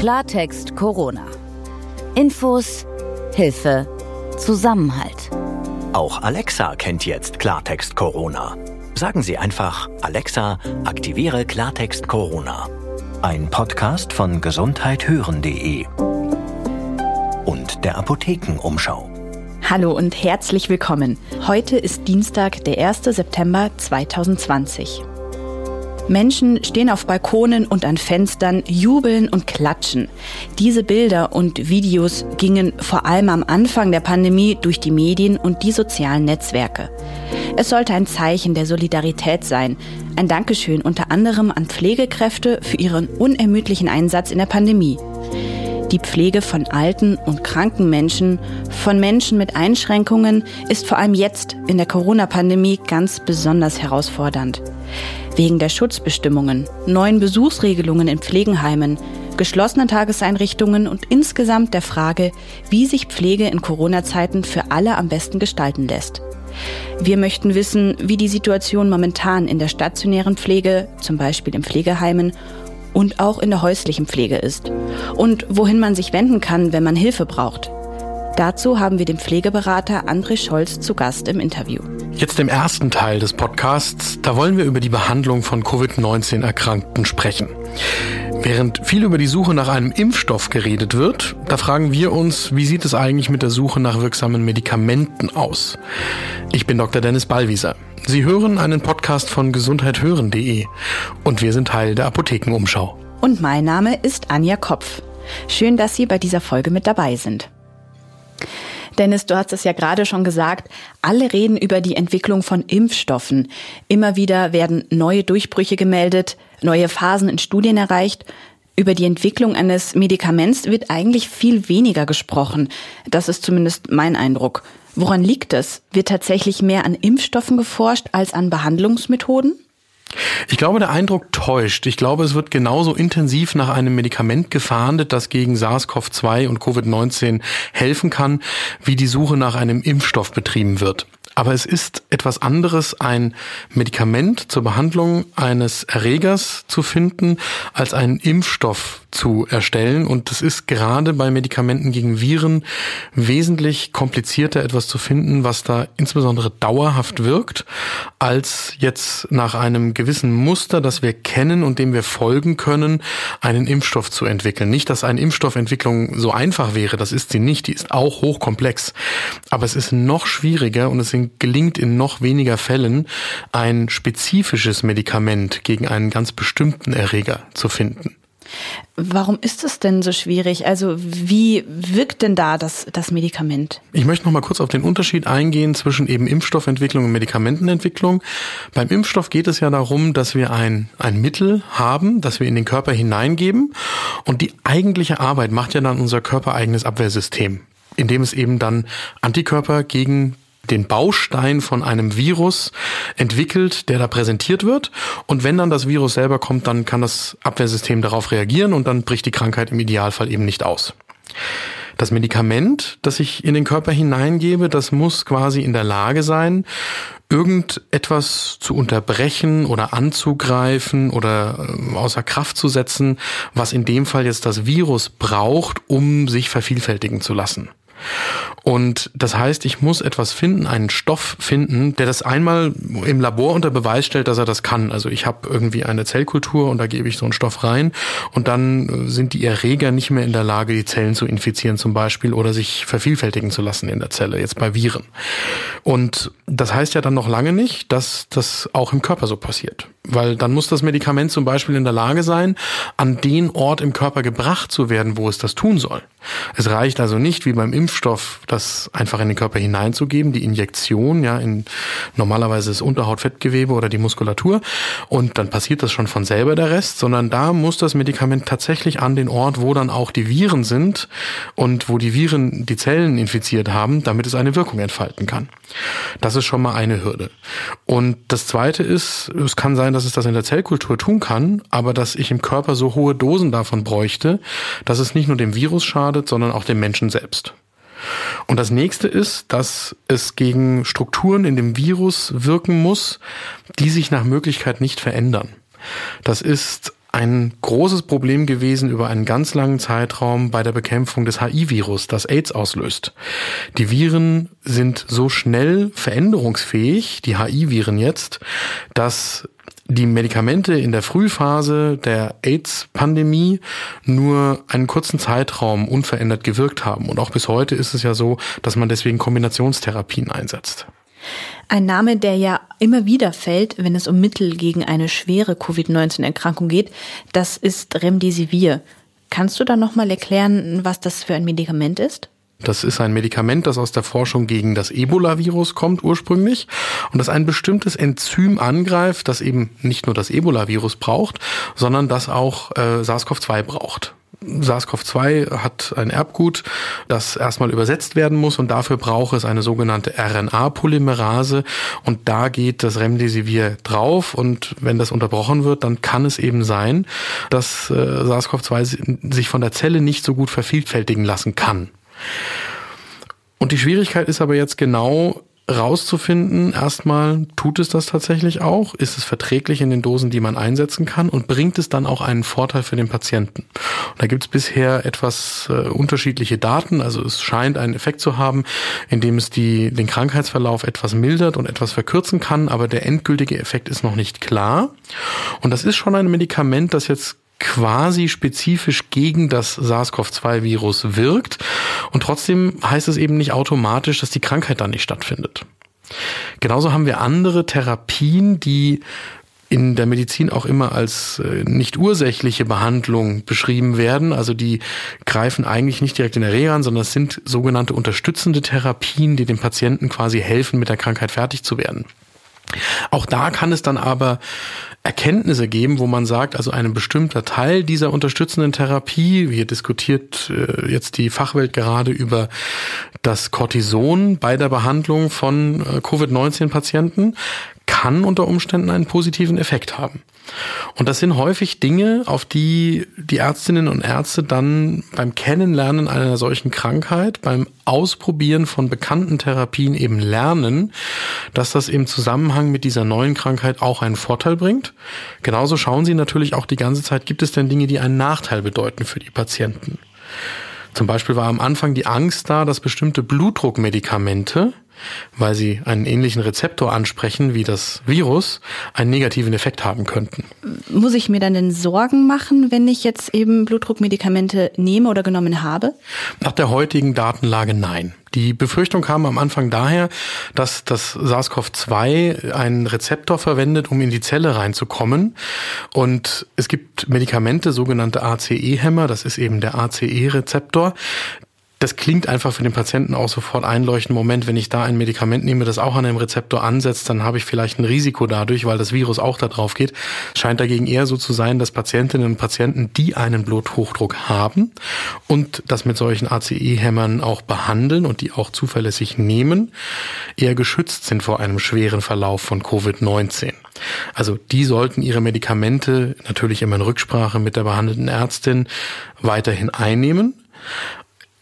Klartext Corona. Infos, Hilfe, Zusammenhalt. Auch Alexa kennt jetzt Klartext Corona. Sagen Sie einfach, Alexa, aktiviere Klartext Corona. Ein Podcast von gesundheithören.de und der Apothekenumschau. Hallo und herzlich willkommen. Heute ist Dienstag, der 1. September 2020. Menschen stehen auf Balkonen und an Fenstern, jubeln und klatschen. Diese Bilder und Videos gingen vor allem am Anfang der Pandemie durch die Medien und die sozialen Netzwerke. Es sollte ein Zeichen der Solidarität sein, ein Dankeschön unter anderem an Pflegekräfte für ihren unermüdlichen Einsatz in der Pandemie. Die Pflege von alten und kranken Menschen, von Menschen mit Einschränkungen ist vor allem jetzt in der Corona-Pandemie ganz besonders herausfordernd. Wegen der Schutzbestimmungen, neuen Besuchsregelungen in Pflegenheimen, geschlossenen Tageseinrichtungen und insgesamt der Frage, wie sich Pflege in Corona-Zeiten für alle am besten gestalten lässt. Wir möchten wissen, wie die Situation momentan in der stationären Pflege, zum Beispiel in Pflegeheimen, und auch in der häuslichen Pflege ist und wohin man sich wenden kann, wenn man Hilfe braucht. Dazu haben wir den Pflegeberater André Scholz zu Gast im Interview. Jetzt im ersten Teil des Podcasts, da wollen wir über die Behandlung von Covid-19-Erkrankten sprechen. Während viel über die Suche nach einem Impfstoff geredet wird, da fragen wir uns, wie sieht es eigentlich mit der Suche nach wirksamen Medikamenten aus? Ich bin Dr. Dennis Ballwieser. Sie hören einen Podcast von gesundheithören.de und wir sind Teil der Apothekenumschau. Und mein Name ist Anja Kopf. Schön, dass Sie bei dieser Folge mit dabei sind. Dennis, du hast es ja gerade schon gesagt, alle reden über die Entwicklung von Impfstoffen. Immer wieder werden neue Durchbrüche gemeldet, neue Phasen in Studien erreicht. Über die Entwicklung eines Medikaments wird eigentlich viel weniger gesprochen. Das ist zumindest mein Eindruck. Woran liegt es? Wird tatsächlich mehr an Impfstoffen geforscht als an Behandlungsmethoden? Ich glaube, der Eindruck täuscht. Ich glaube, es wird genauso intensiv nach einem Medikament gefahndet, das gegen SARS-CoV-2 und Covid-19 helfen kann, wie die Suche nach einem Impfstoff betrieben wird. Aber es ist etwas anderes, ein Medikament zur Behandlung eines Erregers zu finden, als einen Impfstoff zu erstellen. Und es ist gerade bei Medikamenten gegen Viren wesentlich komplizierter, etwas zu finden, was da insbesondere dauerhaft wirkt, als jetzt nach einem gewissen Muster, das wir kennen und dem wir folgen können, einen Impfstoff zu entwickeln. Nicht, dass eine Impfstoffentwicklung so einfach wäre, das ist sie nicht, die ist auch hochkomplex. Aber es ist noch schwieriger und es gelingt in noch weniger Fällen, ein spezifisches Medikament gegen einen ganz bestimmten Erreger zu finden. Warum ist es denn so schwierig? Also wie wirkt denn da das, das Medikament? Ich möchte noch mal kurz auf den Unterschied eingehen zwischen eben Impfstoffentwicklung und Medikamentenentwicklung. Beim Impfstoff geht es ja darum, dass wir ein, ein Mittel haben, das wir in den Körper hineingeben. Und die eigentliche Arbeit macht ja dann unser körpereigenes Abwehrsystem indem es eben dann Antikörper gegen den Baustein von einem Virus entwickelt, der da präsentiert wird. Und wenn dann das Virus selber kommt, dann kann das Abwehrsystem darauf reagieren und dann bricht die Krankheit im Idealfall eben nicht aus. Das Medikament, das ich in den Körper hineingebe, das muss quasi in der Lage sein, irgendetwas zu unterbrechen oder anzugreifen oder äh, außer Kraft zu setzen, was in dem Fall jetzt das Virus braucht, um sich vervielfältigen zu lassen. Und das heißt, ich muss etwas finden, einen Stoff finden, der das einmal im Labor unter Beweis stellt, dass er das kann. Also ich habe irgendwie eine Zellkultur und da gebe ich so einen Stoff rein und dann äh, sind die Erreger nicht mehr in der Lage, die Zellen zu infizieren zum Beispiel oder sich vervielfältigen zu lassen in der Zelle, jetzt bei Viren. Und das heißt ja dann noch lange nicht, dass das auch im Körper so passiert. Weil dann muss das Medikament zum Beispiel in der Lage sein, an den Ort im Körper gebracht zu werden, wo es das tun soll. Es reicht also nicht, wie beim Impfstoff, das einfach in den Körper hineinzugeben, die Injektion, ja, in normalerweise das Unterhautfettgewebe oder die Muskulatur und dann passiert das schon von selber der Rest, sondern da muss das Medikament tatsächlich an den Ort, wo dann auch die Viren sind und wo die Viren die Zellen infiziert haben, damit es eine Wirkung entfalten kann. Das ist schon mal eine Hürde. Und das zweite ist, es kann sein, dass es das in der Zellkultur tun kann, aber dass ich im Körper so hohe Dosen davon bräuchte, dass es nicht nur dem Virus schadet, sondern auch dem Menschen selbst. Und das nächste ist, dass es gegen Strukturen in dem Virus wirken muss, die sich nach Möglichkeit nicht verändern. Das ist ein großes Problem gewesen über einen ganz langen Zeitraum bei der Bekämpfung des HIV-Virus, das AIDS auslöst. Die Viren sind so schnell veränderungsfähig, die HIV-Viren jetzt, dass die Medikamente in der Frühphase der AIDS-Pandemie nur einen kurzen Zeitraum unverändert gewirkt haben. Und auch bis heute ist es ja so, dass man deswegen Kombinationstherapien einsetzt. Ein Name, der ja immer wieder fällt, wenn es um Mittel gegen eine schwere Covid-19-Erkrankung geht, das ist Remdesivir. Kannst du da nochmal erklären, was das für ein Medikament ist? Das ist ein Medikament, das aus der Forschung gegen das Ebola-Virus kommt ursprünglich und das ein bestimmtes Enzym angreift, das eben nicht nur das Ebola-Virus braucht, sondern das auch äh, SARS-CoV-2 braucht. SARS-CoV-2 hat ein Erbgut, das erstmal übersetzt werden muss und dafür braucht es eine sogenannte RNA-Polymerase und da geht das Remdesivir drauf und wenn das unterbrochen wird, dann kann es eben sein, dass äh, SARS-CoV-2 sich von der Zelle nicht so gut vervielfältigen lassen kann. Und die Schwierigkeit ist aber jetzt genau, rauszufinden, erstmal tut es das tatsächlich auch, ist es verträglich in den Dosen, die man einsetzen kann und bringt es dann auch einen Vorteil für den Patienten. Und da gibt es bisher etwas äh, unterschiedliche Daten, also es scheint einen Effekt zu haben, indem es die, den Krankheitsverlauf etwas mildert und etwas verkürzen kann, aber der endgültige Effekt ist noch nicht klar. Und das ist schon ein Medikament, das jetzt quasi spezifisch gegen das SARS-CoV-2-Virus wirkt. Und trotzdem heißt es eben nicht automatisch, dass die Krankheit dann nicht stattfindet. Genauso haben wir andere Therapien, die in der Medizin auch immer als äh, nicht ursächliche Behandlung beschrieben werden. Also die greifen eigentlich nicht direkt in der Reha an, sondern es sind sogenannte unterstützende Therapien, die dem Patienten quasi helfen, mit der Krankheit fertig zu werden. Auch da kann es dann aber Erkenntnisse geben, wo man sagt, also ein bestimmter Teil dieser unterstützenden Therapie, hier diskutiert äh, jetzt die Fachwelt gerade über das Cortison bei der Behandlung von äh, Covid-19-Patienten, kann unter Umständen einen positiven Effekt haben. Und das sind häufig Dinge, auf die die Ärztinnen und Ärzte dann beim Kennenlernen einer solchen Krankheit, beim Ausprobieren von bekannten Therapien eben lernen, dass das im Zusammenhang mit dieser neuen Krankheit auch einen Vorteil bringt. Genauso schauen sie natürlich auch die ganze Zeit, gibt es denn Dinge, die einen Nachteil bedeuten für die Patienten. Zum Beispiel war am Anfang die Angst da, dass bestimmte Blutdruckmedikamente weil sie einen ähnlichen Rezeptor ansprechen wie das Virus, einen negativen Effekt haben könnten. Muss ich mir dann denn Sorgen machen, wenn ich jetzt eben Blutdruckmedikamente nehme oder genommen habe? Nach der heutigen Datenlage nein. Die Befürchtung kam am Anfang daher, dass das SARS-CoV-2 einen Rezeptor verwendet, um in die Zelle reinzukommen. Und es gibt Medikamente, sogenannte ACE-Hämmer, das ist eben der ACE-Rezeptor, das klingt einfach für den Patienten auch sofort einleuchtend. Moment, wenn ich da ein Medikament nehme, das auch an einem Rezeptor ansetzt, dann habe ich vielleicht ein Risiko dadurch, weil das Virus auch da drauf geht. Scheint dagegen eher so zu sein, dass Patientinnen und Patienten, die einen Bluthochdruck haben und das mit solchen ACE-Hämmern auch behandeln und die auch zuverlässig nehmen, eher geschützt sind vor einem schweren Verlauf von Covid-19. Also die sollten ihre Medikamente natürlich immer in Rücksprache mit der behandelnden Ärztin weiterhin einnehmen.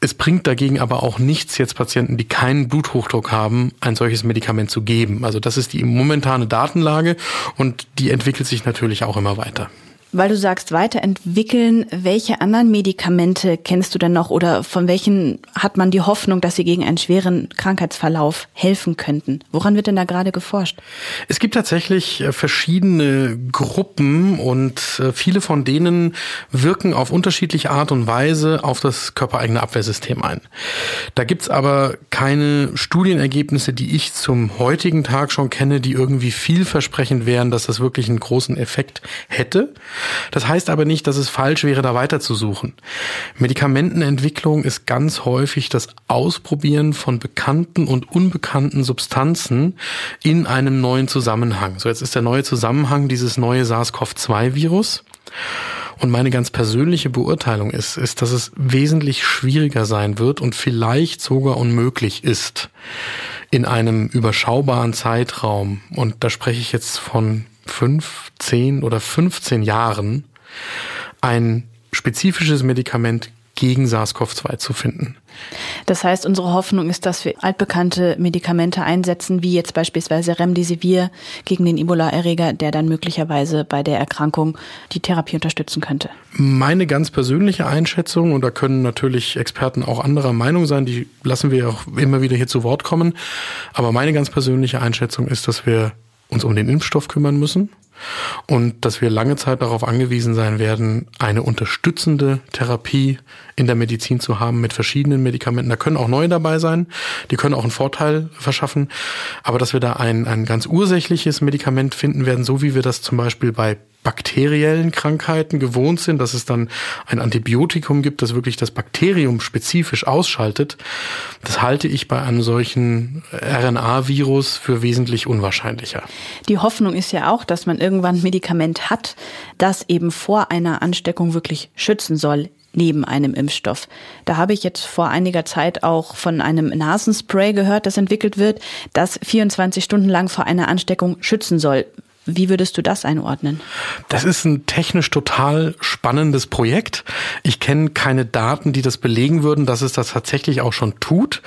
Es bringt dagegen aber auch nichts, jetzt Patienten, die keinen Bluthochdruck haben, ein solches Medikament zu geben. Also das ist die momentane Datenlage und die entwickelt sich natürlich auch immer weiter. Weil du sagst, weiterentwickeln, welche anderen Medikamente kennst du denn noch oder von welchen hat man die Hoffnung, dass sie gegen einen schweren Krankheitsverlauf helfen könnten? Woran wird denn da gerade geforscht? Es gibt tatsächlich äh, verschiedene Gruppen und äh, viele von denen wirken auf unterschiedliche Art und Weise auf das körpereigene Abwehrsystem ein. Da gibt's aber keine Studienergebnisse, die ich zum heutigen Tag schon kenne, die irgendwie vielversprechend wären, dass das wirklich einen großen Effekt hätte. Das heißt aber nicht, dass es falsch wäre, da weiterzusuchen. Medikamentenentwicklung ist ganz häufig das Ausprobieren von bekannten und unbekannten Substanzen in einem neuen Zusammenhang. So jetzt ist der neue Zusammenhang dieses neue SARS-CoV-2-Virus. Und meine ganz persönliche Beurteilung ist, ist, dass es wesentlich schwieriger sein wird und vielleicht sogar unmöglich ist, in einem überschaubaren Zeitraum, und da spreche ich jetzt von fünf, zehn oder 15 Jahren ein spezifisches Medikament gegen SARS-CoV-2 zu finden. Das heißt, unsere Hoffnung ist, dass wir altbekannte Medikamente einsetzen, wie jetzt beispielsweise Remdesivir gegen den Ebola-Erreger, der dann möglicherweise bei der Erkrankung die Therapie unterstützen könnte. Meine ganz persönliche Einschätzung, und da können natürlich Experten auch anderer Meinung sein, die lassen wir auch immer wieder hier zu Wort kommen, aber meine ganz persönliche Einschätzung ist, dass wir uns um den Impfstoff kümmern müssen und dass wir lange Zeit darauf angewiesen sein werden, eine unterstützende Therapie in der Medizin zu haben mit verschiedenen Medikamenten. Da können auch neue dabei sein, die können auch einen Vorteil verschaffen, aber dass wir da ein, ein ganz ursächliches Medikament finden werden, so wie wir das zum Beispiel bei bakteriellen Krankheiten gewohnt sind, dass es dann ein Antibiotikum gibt, das wirklich das Bakterium spezifisch ausschaltet, das halte ich bei einem solchen RNA-Virus für wesentlich unwahrscheinlicher. Die Hoffnung ist ja auch, dass man irgendwann ein Medikament hat, das eben vor einer Ansteckung wirklich schützen soll neben einem Impfstoff. Da habe ich jetzt vor einiger Zeit auch von einem Nasenspray gehört, das entwickelt wird, das 24 Stunden lang vor einer Ansteckung schützen soll. Wie würdest du das einordnen? Das ist ein technisch total spannendes Projekt. Ich kenne keine Daten, die das belegen würden, dass es das tatsächlich auch schon tut.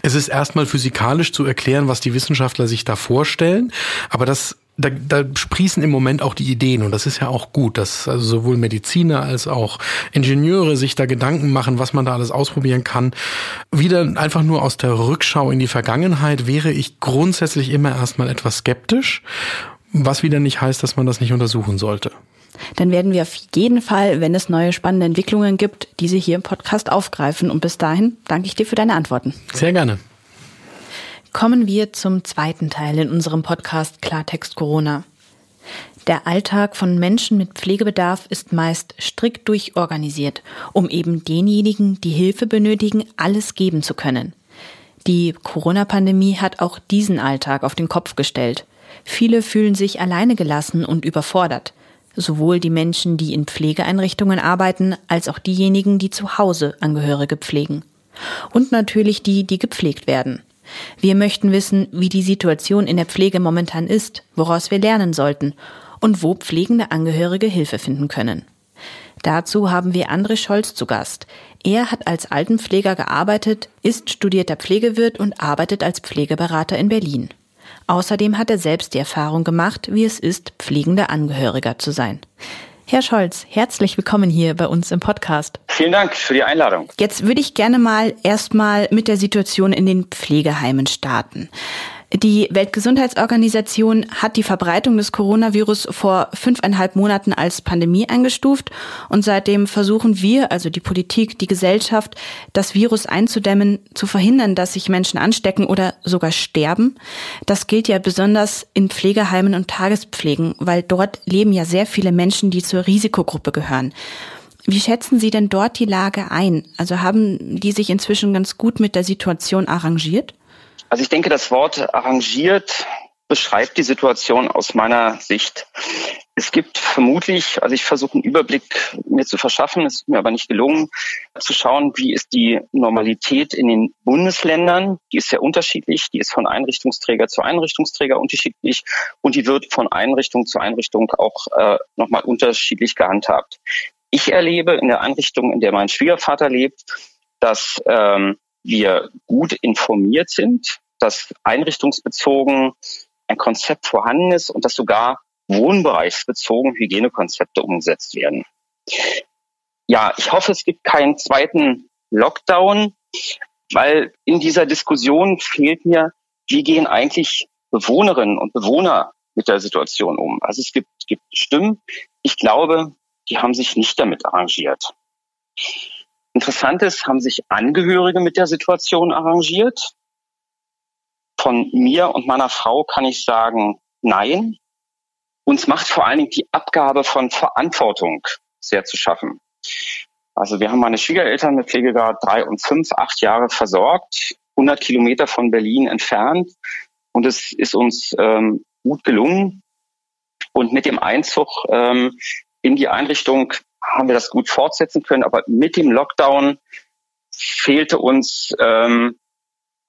Es ist erstmal physikalisch zu erklären, was die Wissenschaftler sich da vorstellen. Aber das da, da sprießen im Moment auch die Ideen und das ist ja auch gut, dass also sowohl Mediziner als auch Ingenieure sich da Gedanken machen, was man da alles ausprobieren kann. Wieder einfach nur aus der Rückschau in die Vergangenheit wäre ich grundsätzlich immer erstmal etwas skeptisch was wieder nicht heißt, dass man das nicht untersuchen sollte. Dann werden wir auf jeden Fall, wenn es neue spannende Entwicklungen gibt, diese hier im Podcast aufgreifen. Und bis dahin danke ich dir für deine Antworten. Sehr gerne. Kommen wir zum zweiten Teil in unserem Podcast Klartext Corona. Der Alltag von Menschen mit Pflegebedarf ist meist strikt durchorganisiert, um eben denjenigen, die Hilfe benötigen, alles geben zu können. Die Corona-Pandemie hat auch diesen Alltag auf den Kopf gestellt. Viele fühlen sich alleine gelassen und überfordert. Sowohl die Menschen, die in Pflegeeinrichtungen arbeiten, als auch diejenigen, die zu Hause Angehörige pflegen. Und natürlich die, die gepflegt werden. Wir möchten wissen, wie die Situation in der Pflege momentan ist, woraus wir lernen sollten und wo pflegende Angehörige Hilfe finden können. Dazu haben wir André Scholz zu Gast. Er hat als Altenpfleger gearbeitet, ist studierter Pflegewirt und arbeitet als Pflegeberater in Berlin. Außerdem hat er selbst die Erfahrung gemacht, wie es ist, pflegender Angehöriger zu sein. Herr Scholz, herzlich willkommen hier bei uns im Podcast. Vielen Dank für die Einladung. Jetzt würde ich gerne mal erstmal mit der Situation in den Pflegeheimen starten. Die Weltgesundheitsorganisation hat die Verbreitung des Coronavirus vor fünfeinhalb Monaten als Pandemie eingestuft und seitdem versuchen wir, also die Politik, die Gesellschaft, das Virus einzudämmen, zu verhindern, dass sich Menschen anstecken oder sogar sterben. Das gilt ja besonders in Pflegeheimen und Tagespflegen, weil dort leben ja sehr viele Menschen, die zur Risikogruppe gehören. Wie schätzen Sie denn dort die Lage ein? Also haben die sich inzwischen ganz gut mit der Situation arrangiert? Also ich denke, das Wort arrangiert beschreibt die Situation aus meiner Sicht. Es gibt vermutlich, also ich versuche einen Überblick mir zu verschaffen, es ist mir aber nicht gelungen, zu schauen, wie ist die Normalität in den Bundesländern. Die ist sehr unterschiedlich, die ist von Einrichtungsträger zu Einrichtungsträger unterschiedlich und die wird von Einrichtung zu Einrichtung auch äh, nochmal unterschiedlich gehandhabt. Ich erlebe in der Einrichtung, in der mein Schwiegervater lebt, dass ähm, wir gut informiert sind, dass einrichtungsbezogen ein Konzept vorhanden ist und dass sogar wohnbereichsbezogen Hygienekonzepte umgesetzt werden. Ja, ich hoffe, es gibt keinen zweiten Lockdown, weil in dieser Diskussion fehlt mir, wie gehen eigentlich Bewohnerinnen und Bewohner mit der Situation um. Also es gibt, gibt Stimmen, ich glaube, die haben sich nicht damit arrangiert. Interessant ist, haben sich Angehörige mit der Situation arrangiert. Von mir und meiner Frau kann ich sagen, nein. Uns macht vor allen Dingen die Abgabe von Verantwortung sehr zu schaffen. Also wir haben meine Schwiegereltern mit Pflegegrad drei und fünf, acht Jahre versorgt, 100 Kilometer von Berlin entfernt. Und es ist uns ähm, gut gelungen. Und mit dem Einzug ähm, in die Einrichtung haben wir das gut fortsetzen können. Aber mit dem Lockdown fehlte uns ähm,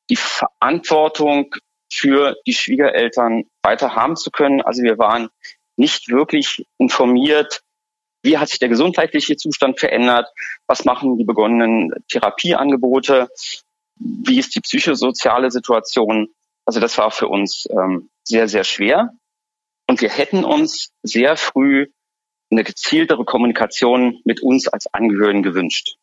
die Verantwortung für die Schwiegereltern weiter haben zu können. Also wir waren nicht wirklich informiert, wie hat sich der gesundheitliche Zustand verändert, was machen die begonnenen Therapieangebote. wie ist die psychosoziale Situation. Also das war für uns ähm, sehr, sehr schwer. Und wir hätten uns sehr früh eine gezieltere Kommunikation mit uns als Angehörigen gewünscht.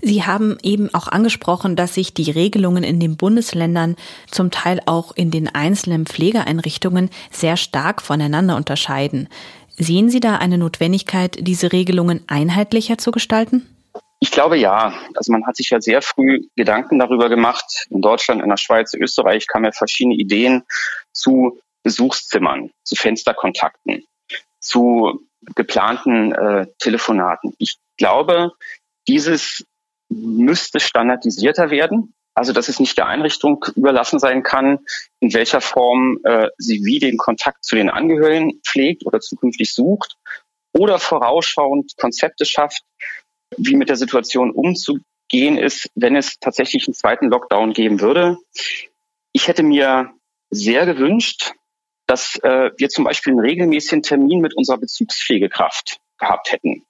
Sie haben eben auch angesprochen, dass sich die Regelungen in den Bundesländern, zum Teil auch in den einzelnen Pflegeeinrichtungen, sehr stark voneinander unterscheiden. Sehen Sie da eine Notwendigkeit, diese Regelungen einheitlicher zu gestalten? Ich glaube ja. Also man hat sich ja sehr früh Gedanken darüber gemacht. In Deutschland, in der Schweiz, Österreich kamen ja verschiedene Ideen zu Besuchszimmern, zu Fensterkontakten, zu geplanten äh, Telefonaten. Ich glaube, dieses müsste standardisierter werden. Also dass es nicht der Einrichtung überlassen sein kann, in welcher Form äh, sie wie den Kontakt zu den Angehörigen pflegt oder zukünftig sucht oder vorausschauend Konzepte schafft, wie mit der Situation umzugehen ist, wenn es tatsächlich einen zweiten Lockdown geben würde. Ich hätte mir sehr gewünscht, dass äh, wir zum Beispiel einen regelmäßigen Termin mit unserer Bezugspflegekraft gehabt hätten.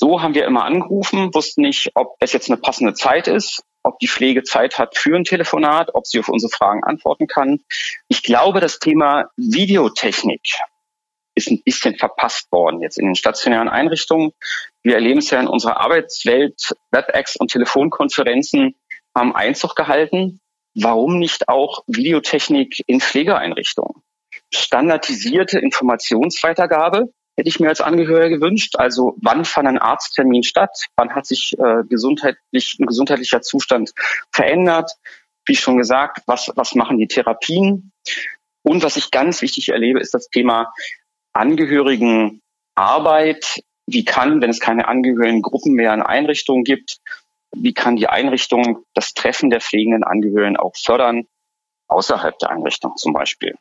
So haben wir immer angerufen, wussten nicht, ob es jetzt eine passende Zeit ist, ob die Pflege Zeit hat für ein Telefonat, ob sie auf unsere Fragen antworten kann. Ich glaube, das Thema Videotechnik ist ein bisschen verpasst worden jetzt in den stationären Einrichtungen. Wir erleben es ja in unserer Arbeitswelt, WebEx und Telefonkonferenzen haben Einzug gehalten. Warum nicht auch Videotechnik in Pflegeeinrichtungen? Standardisierte Informationsweitergabe hätte ich mir als Angehöriger gewünscht. Also wann fand ein Arzttermin statt? Wann hat sich äh, gesundheitlich, ein gesundheitlicher Zustand verändert? Wie schon gesagt, was, was machen die Therapien? Und was ich ganz wichtig erlebe, ist das Thema Angehörigenarbeit. Wie kann, wenn es keine Angehörigengruppen mehr in Einrichtungen gibt, wie kann die Einrichtung das Treffen der pflegenden Angehörigen auch fördern, außerhalb der Einrichtung zum Beispiel?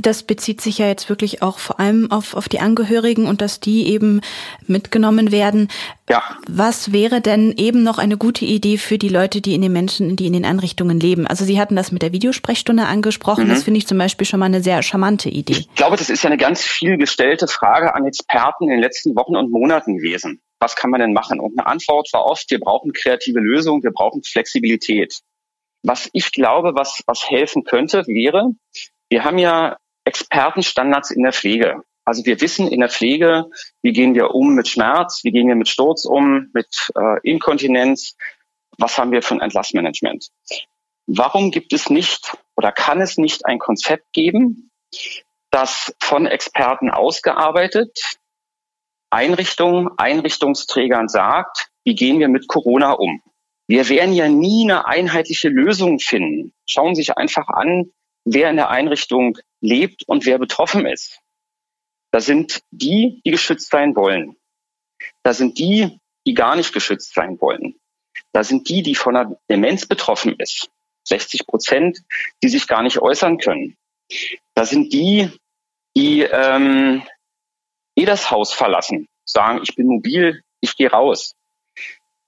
Das bezieht sich ja jetzt wirklich auch vor allem auf, auf die Angehörigen und dass die eben mitgenommen werden. Ja. Was wäre denn eben noch eine gute Idee für die Leute, die in den Menschen, die in den Einrichtungen leben? Also Sie hatten das mit der Videosprechstunde angesprochen. Mhm. Das finde ich zum Beispiel schon mal eine sehr charmante Idee. Ich glaube, das ist ja eine ganz viel gestellte Frage an Experten in den letzten Wochen und Monaten gewesen. Was kann man denn machen? Und eine Antwort war oft, wir brauchen kreative Lösungen, wir brauchen Flexibilität. Was ich glaube, was, was helfen könnte, wäre, wir haben ja Expertenstandards in der Pflege. Also wir wissen in der Pflege, wie gehen wir um mit Schmerz, wie gehen wir mit Sturz um, mit äh, Inkontinenz, was haben wir für ein Entlassmanagement. Warum gibt es nicht oder kann es nicht ein Konzept geben, das von Experten ausgearbeitet Einrichtungen, Einrichtungsträgern sagt, wie gehen wir mit Corona um? Wir werden ja nie eine einheitliche Lösung finden. Schauen Sie sich einfach an, wer in der Einrichtung lebt und wer betroffen ist. Da sind die, die geschützt sein wollen. Da sind die, die gar nicht geschützt sein wollen. Da sind die, die von einer Demenz betroffen ist. 60 Prozent, die sich gar nicht äußern können. Da sind die, die ähm, eh das Haus verlassen, sagen, ich bin mobil, ich gehe raus.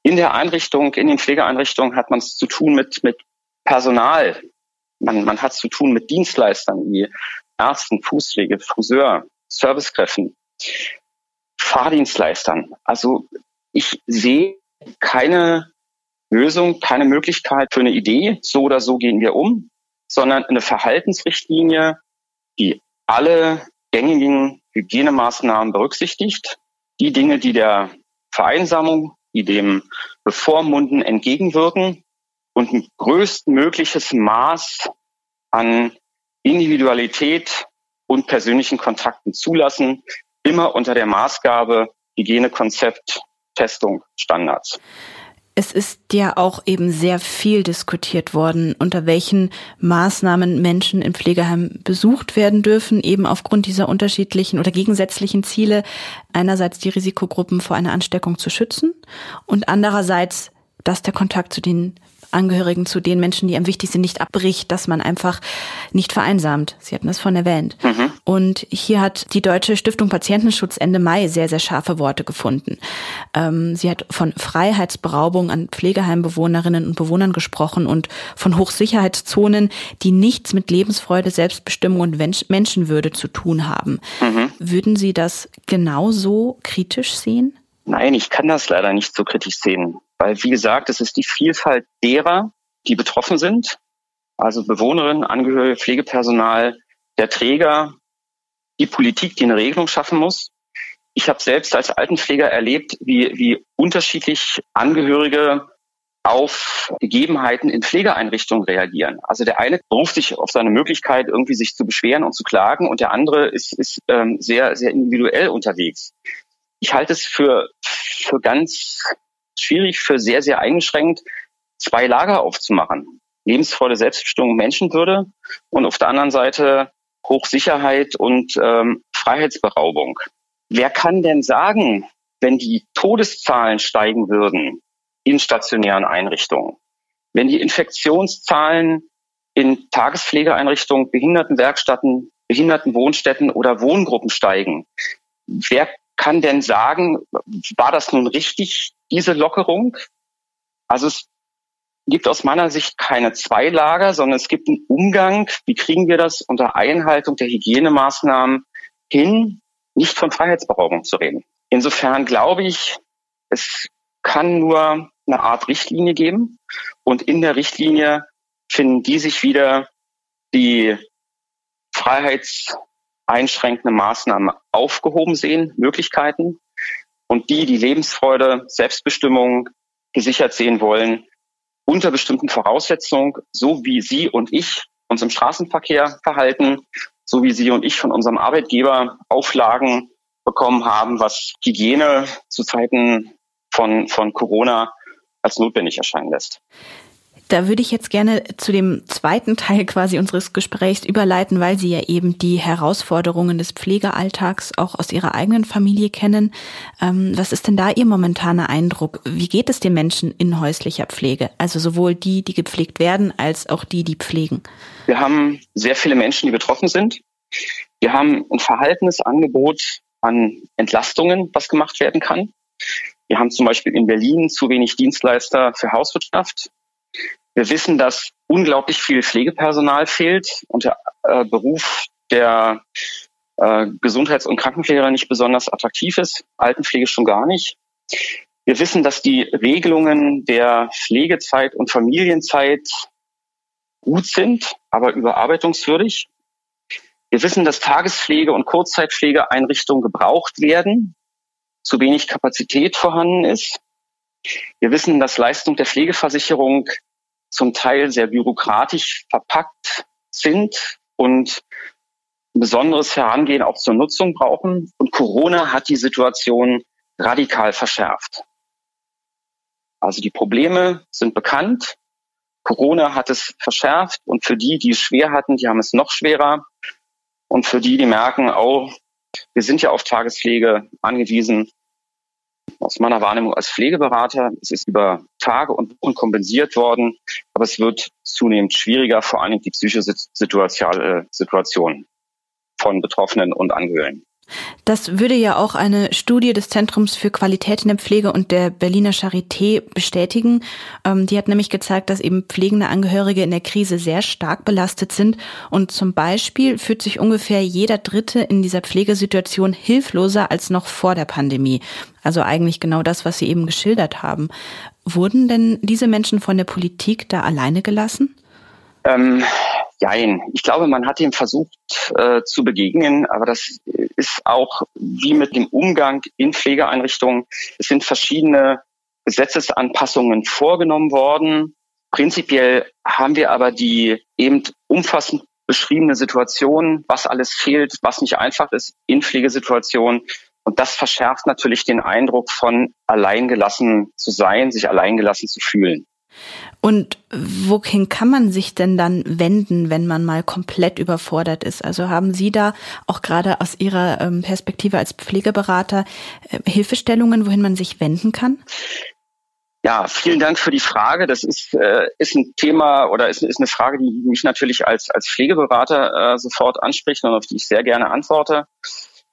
In der Einrichtung, in den Pflegeeinrichtungen hat man es zu tun mit, mit Personal, man, man hat zu tun mit Dienstleistern wie Ärzten, Fußpflege, Friseur, Servicekräften, Fahrdienstleistern. Also ich sehe keine Lösung, keine Möglichkeit für eine Idee, so oder so gehen wir um, sondern eine Verhaltensrichtlinie, die alle gängigen Hygienemaßnahmen berücksichtigt, die Dinge, die der Vereinsamung, die dem Bevormunden entgegenwirken, und ein größtmögliches Maß an Individualität und persönlichen Kontakten zulassen, immer unter der Maßgabe Hygienekonzept, Testung, Standards. Es ist ja auch eben sehr viel diskutiert worden, unter welchen Maßnahmen Menschen in Pflegeheimen besucht werden dürfen, eben aufgrund dieser unterschiedlichen oder gegensätzlichen Ziele. Einerseits die Risikogruppen vor einer Ansteckung zu schützen und andererseits, dass der Kontakt zu den Angehörigen zu den Menschen, die am wichtigsten nicht abbricht, dass man einfach nicht vereinsamt. Sie hatten das von erwähnt. Mhm. Und hier hat die Deutsche Stiftung Patientenschutz Ende Mai sehr, sehr scharfe Worte gefunden. Ähm, sie hat von Freiheitsberaubung an Pflegeheimbewohnerinnen und Bewohnern gesprochen und von Hochsicherheitszonen, die nichts mit Lebensfreude, Selbstbestimmung und Menschenwürde zu tun haben. Mhm. Würden Sie das genauso kritisch sehen? Nein, ich kann das leider nicht so kritisch sehen. Weil, wie gesagt, es ist die Vielfalt derer, die betroffen sind, also Bewohnerinnen, Angehörige, Pflegepersonal, der Träger, die Politik, die eine Regelung schaffen muss. Ich habe selbst als Altenpfleger erlebt, wie, wie unterschiedlich Angehörige auf Gegebenheiten in Pflegeeinrichtungen reagieren. Also der eine beruft sich auf seine Möglichkeit, irgendwie sich zu beschweren und zu klagen, und der andere ist, ist ähm, sehr, sehr individuell unterwegs. Ich halte es für, für ganz schwierig, für sehr, sehr eingeschränkt, zwei Lager aufzumachen. Lebensvolle Selbstbestimmung, Menschenwürde und auf der anderen Seite Hochsicherheit und ähm, Freiheitsberaubung. Wer kann denn sagen, wenn die Todeszahlen steigen würden, in stationären Einrichtungen. Wenn die Infektionszahlen in Tagespflegeeinrichtungen, Behindertenwerkstätten, Behindertenwohnstätten oder Wohngruppen steigen, wer kann denn sagen, war das nun richtig, diese Lockerung? Also es gibt aus meiner Sicht keine zwei Lager, sondern es gibt einen Umgang. Wie kriegen wir das unter Einhaltung der Hygienemaßnahmen hin, nicht von Freiheitsberaubung zu reden? Insofern glaube ich, es kann nur eine Art Richtlinie geben. Und in der Richtlinie finden die sich wieder die freiheitseinschränkende Maßnahmen aufgehoben sehen, Möglichkeiten. Und die, die Lebensfreude, Selbstbestimmung gesichert sehen wollen, unter bestimmten Voraussetzungen, so wie Sie und ich uns im Straßenverkehr verhalten, so wie Sie und ich von unserem Arbeitgeber Auflagen bekommen haben, was Hygiene zu Zeiten von, von Corona als notwendig erscheinen lässt. Da würde ich jetzt gerne zu dem zweiten Teil quasi unseres Gesprächs überleiten, weil Sie ja eben die Herausforderungen des Pflegealltags auch aus Ihrer eigenen Familie kennen. Ähm, was ist denn da Ihr momentaner Eindruck? Wie geht es den Menschen in häuslicher Pflege? Also sowohl die, die gepflegt werden, als auch die, die pflegen. Wir haben sehr viele Menschen, die betroffen sind. Wir haben ein Verhaltenesangebot an Entlastungen, was gemacht werden kann. Wir haben zum Beispiel in Berlin zu wenig Dienstleister für Hauswirtschaft. Wir wissen, dass unglaublich viel Pflegepersonal fehlt und der äh, Beruf der äh, Gesundheits- und Krankenpfleger nicht besonders attraktiv ist, Altenpflege schon gar nicht. Wir wissen, dass die Regelungen der Pflegezeit und Familienzeit gut sind, aber überarbeitungswürdig. Wir wissen, dass Tagespflege- und Kurzzeitpflegeeinrichtungen gebraucht werden, zu wenig Kapazität vorhanden ist. Wir wissen, dass Leistungen der Pflegeversicherung zum Teil sehr bürokratisch verpackt sind und ein besonderes Herangehen auch zur Nutzung brauchen. Und Corona hat die Situation radikal verschärft. Also die Probleme sind bekannt. Corona hat es verschärft und für die, die es schwer hatten, die haben es noch schwerer. Und für die, die merken, oh, wir sind ja auf Tagespflege angewiesen, aus meiner Wahrnehmung als Pflegeberater. Es ist über Tage und Wochen kompensiert worden, aber es wird zunehmend schwieriger, vor allem die psychische Situation von Betroffenen und Angehörigen. Das würde ja auch eine Studie des Zentrums für Qualität in der Pflege und der Berliner Charité bestätigen. Ähm, die hat nämlich gezeigt, dass eben pflegende Angehörige in der Krise sehr stark belastet sind. Und zum Beispiel fühlt sich ungefähr jeder Dritte in dieser Pflegesituation hilfloser als noch vor der Pandemie. Also eigentlich genau das, was Sie eben geschildert haben. Wurden denn diese Menschen von der Politik da alleine gelassen? Ähm, Jein. Ich glaube, man hat ihm versucht äh, zu begegnen, aber das ist auch wie mit dem Umgang in Pflegeeinrichtungen. Es sind verschiedene Gesetzesanpassungen vorgenommen worden. Prinzipiell haben wir aber die eben umfassend beschriebene Situation, was alles fehlt, was nicht einfach ist in Pflegesituationen. Und das verschärft natürlich den Eindruck von alleingelassen zu sein, sich alleingelassen zu fühlen. Und wohin kann man sich denn dann wenden, wenn man mal komplett überfordert ist? Also haben Sie da auch gerade aus Ihrer ähm, Perspektive als Pflegeberater äh, Hilfestellungen, wohin man sich wenden kann? Ja, vielen Dank für die Frage. Das ist, äh, ist ein Thema oder ist, ist eine Frage, die mich natürlich als, als Pflegeberater äh, sofort anspricht und auf die ich sehr gerne antworte.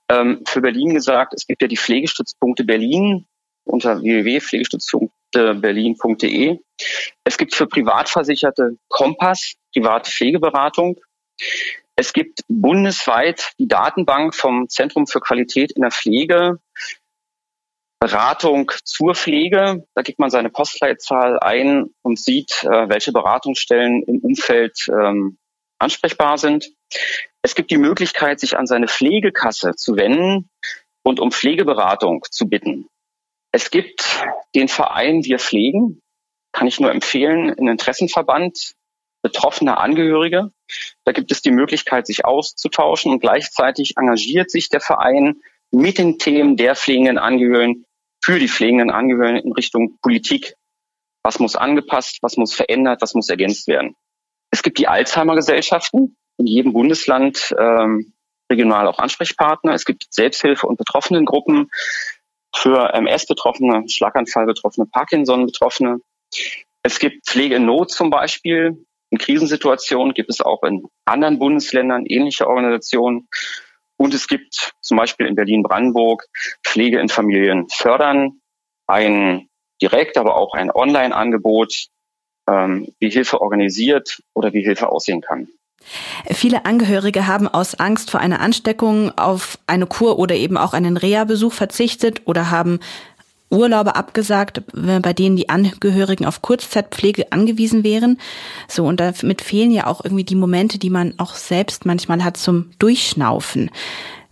Ähm, für Berlin gesagt, es gibt ja die Pflegestützpunkte Berlin unter www.pflegestützpunkteberlin.de. Es gibt für Privatversicherte Kompass, private Pflegeberatung. Es gibt bundesweit die Datenbank vom Zentrum für Qualität in der Pflege. Beratung zur Pflege. Da gibt man seine Postleitzahl ein und sieht, äh, welche Beratungsstellen im Umfeld ähm, ansprechbar sind. Es gibt die Möglichkeit, sich an seine Pflegekasse zu wenden und um Pflegeberatung zu bitten. Es gibt den Verein Wir Pflegen, kann ich nur empfehlen, ein Interessenverband betroffener Angehörige. Da gibt es die Möglichkeit, sich auszutauschen und gleichzeitig engagiert sich der Verein mit den Themen der pflegenden Angehörigen für die pflegenden Angehörigen in Richtung Politik. Was muss angepasst, was muss verändert, was muss ergänzt werden. Es gibt die Alzheimer-Gesellschaften, in jedem Bundesland ähm, regional auch Ansprechpartner. Es gibt Selbsthilfe- und Betroffenengruppen für MS-Betroffene, Schlaganfall-Betroffene, Parkinson-Betroffene. Es gibt Pflege in Not zum Beispiel. In Krisensituationen gibt es auch in anderen Bundesländern ähnliche Organisationen. Und es gibt zum Beispiel in Berlin-Brandenburg Pflege in Familien fördern, ein direkt, aber auch ein Online-Angebot, ähm, wie Hilfe organisiert oder wie Hilfe aussehen kann. Viele Angehörige haben aus Angst vor einer Ansteckung auf eine Kur oder eben auch einen Reha-Besuch verzichtet oder haben Urlaube abgesagt, bei denen die Angehörigen auf Kurzzeitpflege angewiesen wären. So, und damit fehlen ja auch irgendwie die Momente, die man auch selbst manchmal hat zum Durchschnaufen.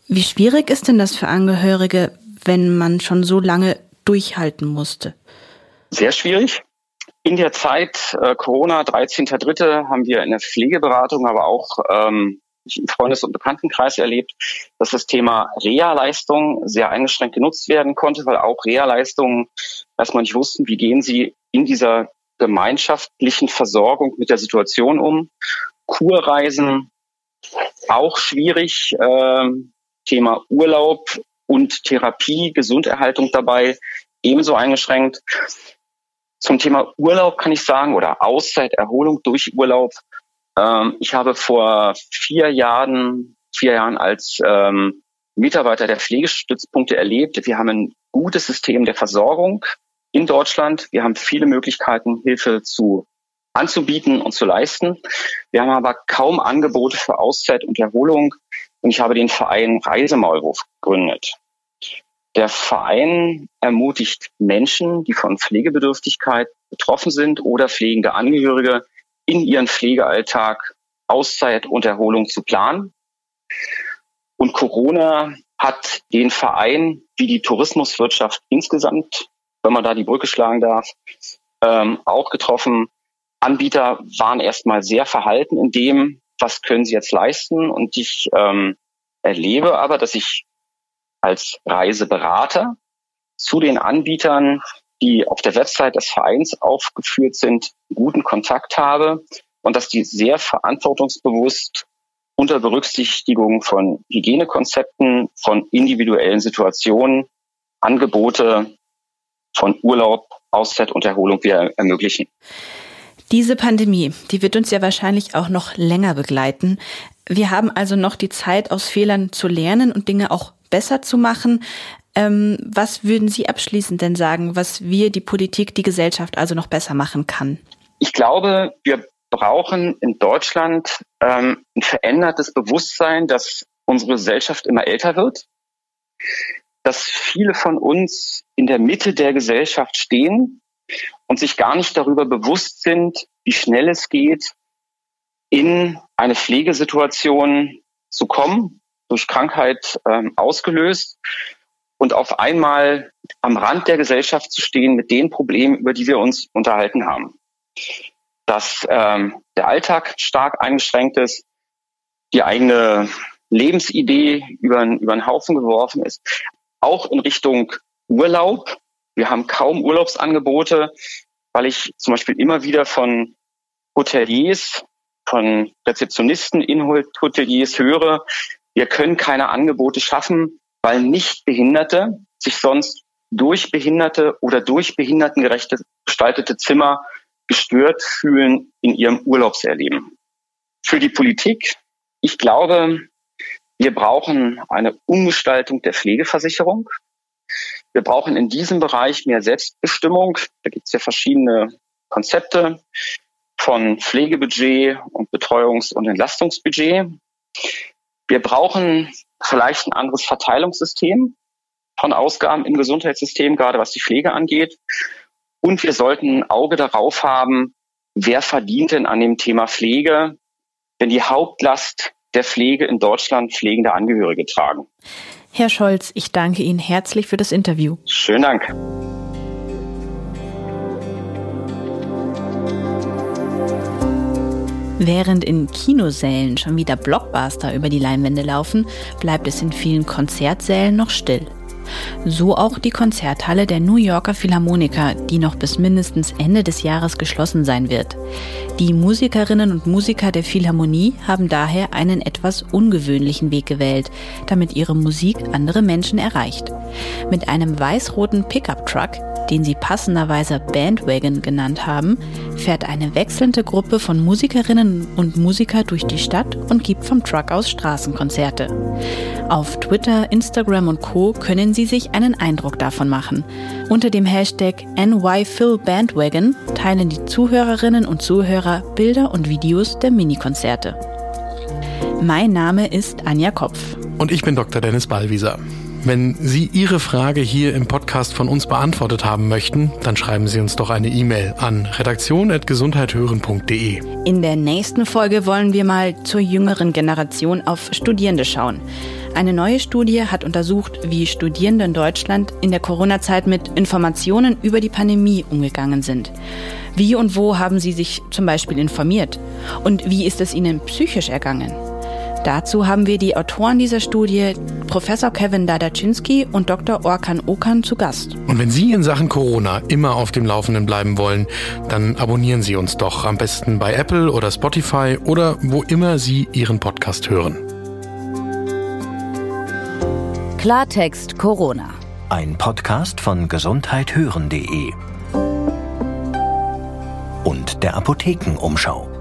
Wie schwierig ist denn das für Angehörige, wenn man schon so lange durchhalten musste? Sehr schwierig. In der Zeit äh, Corona, 13.3., haben wir in der Pflegeberatung, aber auch ähm, im Freundes- und Bekanntenkreis erlebt, dass das Thema Reha-Leistung sehr eingeschränkt genutzt werden konnte, weil auch Reha-Leistungen erstmal nicht wussten, wie gehen sie in dieser gemeinschaftlichen Versorgung mit der Situation um. Kurreisen auch schwierig. Äh, Thema Urlaub und Therapie, Gesunderhaltung dabei ebenso eingeschränkt. Zum Thema Urlaub kann ich sagen, oder Auszeit, Erholung durch Urlaub. Ähm, ich habe vor vier Jahren, vier Jahren als ähm, Mitarbeiter der Pflegestützpunkte erlebt. Wir haben ein gutes System der Versorgung in Deutschland. Wir haben viele Möglichkeiten, Hilfe zu anzubieten und zu leisten. Wir haben aber kaum Angebote für Auszeit und Erholung. Und ich habe den Verein Reisemaulwurf gegründet. Der Verein ermutigt Menschen, die von Pflegebedürftigkeit betroffen sind oder pflegende Angehörige, in ihren Pflegealltag Auszeit und Erholung zu planen. Und Corona hat den Verein wie die Tourismuswirtschaft insgesamt, wenn man da die Brücke schlagen darf, ähm, auch getroffen. Anbieter waren erstmal sehr verhalten in dem, was können sie jetzt leisten. Und ich ähm, erlebe aber, dass ich als Reiseberater zu den Anbietern, die auf der Website des Vereins aufgeführt sind, guten Kontakt habe und dass die sehr verantwortungsbewusst unter Berücksichtigung von Hygienekonzepten, von individuellen Situationen, Angebote von Urlaub, Auszeit und Erholung wieder ermöglichen. Diese Pandemie, die wird uns ja wahrscheinlich auch noch länger begleiten. Wir haben also noch die Zeit, aus Fehlern zu lernen und Dinge auch besser zu machen. Ähm, was würden Sie abschließend denn sagen, was wir, die Politik, die Gesellschaft also noch besser machen kann? Ich glaube, wir brauchen in Deutschland ähm, ein verändertes Bewusstsein, dass unsere Gesellschaft immer älter wird, dass viele von uns in der Mitte der Gesellschaft stehen und sich gar nicht darüber bewusst sind, wie schnell es geht, in eine Pflegesituation zu kommen durch Krankheit ähm, ausgelöst und auf einmal am Rand der Gesellschaft zu stehen mit den Problemen, über die wir uns unterhalten haben. Dass ähm, der Alltag stark eingeschränkt ist, die eigene Lebensidee über, über einen Haufen geworfen ist, auch in Richtung Urlaub. Wir haben kaum Urlaubsangebote, weil ich zum Beispiel immer wieder von Hoteliers, von Rezeptionisten in Hoteliers höre, wir können keine Angebote schaffen, weil Nichtbehinderte sich sonst durch Behinderte oder durch behindertengerechte gestaltete Zimmer gestört fühlen in ihrem Urlaubserleben. Für die Politik, ich glaube, wir brauchen eine Umgestaltung der Pflegeversicherung. Wir brauchen in diesem Bereich mehr Selbstbestimmung. Da gibt es ja verschiedene Konzepte von Pflegebudget und Betreuungs- und Entlastungsbudget. Wir brauchen vielleicht ein anderes Verteilungssystem. von Ausgaben im Gesundheitssystem, gerade was die Pflege angeht. Und wir sollten ein Auge darauf haben, wer verdient denn an dem Thema Pflege, wenn die Hauptlast der Pflege in Deutschland pflegende Angehörige tragen. Herr Scholz, ich danke Ihnen herzlich für das Interview. Schönen Dank. Während in Kinosälen schon wieder Blockbuster über die Leinwände laufen, bleibt es in vielen Konzertsälen noch still. So auch die Konzerthalle der New Yorker Philharmoniker, die noch bis mindestens Ende des Jahres geschlossen sein wird. Die Musikerinnen und Musiker der Philharmonie haben daher einen etwas ungewöhnlichen Weg gewählt, damit ihre Musik andere Menschen erreicht. Mit einem weiß-roten Pickup-Truck den sie passenderweise Bandwagon genannt haben, fährt eine wechselnde Gruppe von Musikerinnen und Musiker durch die Stadt und gibt vom Truck aus Straßenkonzerte. Auf Twitter, Instagram und Co. können Sie sich einen Eindruck davon machen. Unter dem Hashtag NYPhilBandwagon teilen die Zuhörerinnen und Zuhörer Bilder und Videos der Minikonzerte. Mein Name ist Anja Kopf. Und ich bin Dr. Dennis Ballwieser. Wenn Sie Ihre Frage hier im Podcast von uns beantwortet haben möchten, dann schreiben Sie uns doch eine E-Mail an redaktion.gesundheithören.de. In der nächsten Folge wollen wir mal zur jüngeren Generation auf Studierende schauen. Eine neue Studie hat untersucht, wie Studierende in Deutschland in der Corona-Zeit mit Informationen über die Pandemie umgegangen sind. Wie und wo haben sie sich zum Beispiel informiert? Und wie ist es ihnen psychisch ergangen? Dazu haben wir die Autoren dieser Studie, Professor Kevin Dadaczynski und Dr. Orkan Okan, zu Gast. Und wenn Sie in Sachen Corona immer auf dem Laufenden bleiben wollen, dann abonnieren Sie uns doch am besten bei Apple oder Spotify oder wo immer Sie Ihren Podcast hören. Klartext Corona. Ein Podcast von gesundheithören.de und der Apothekenumschau.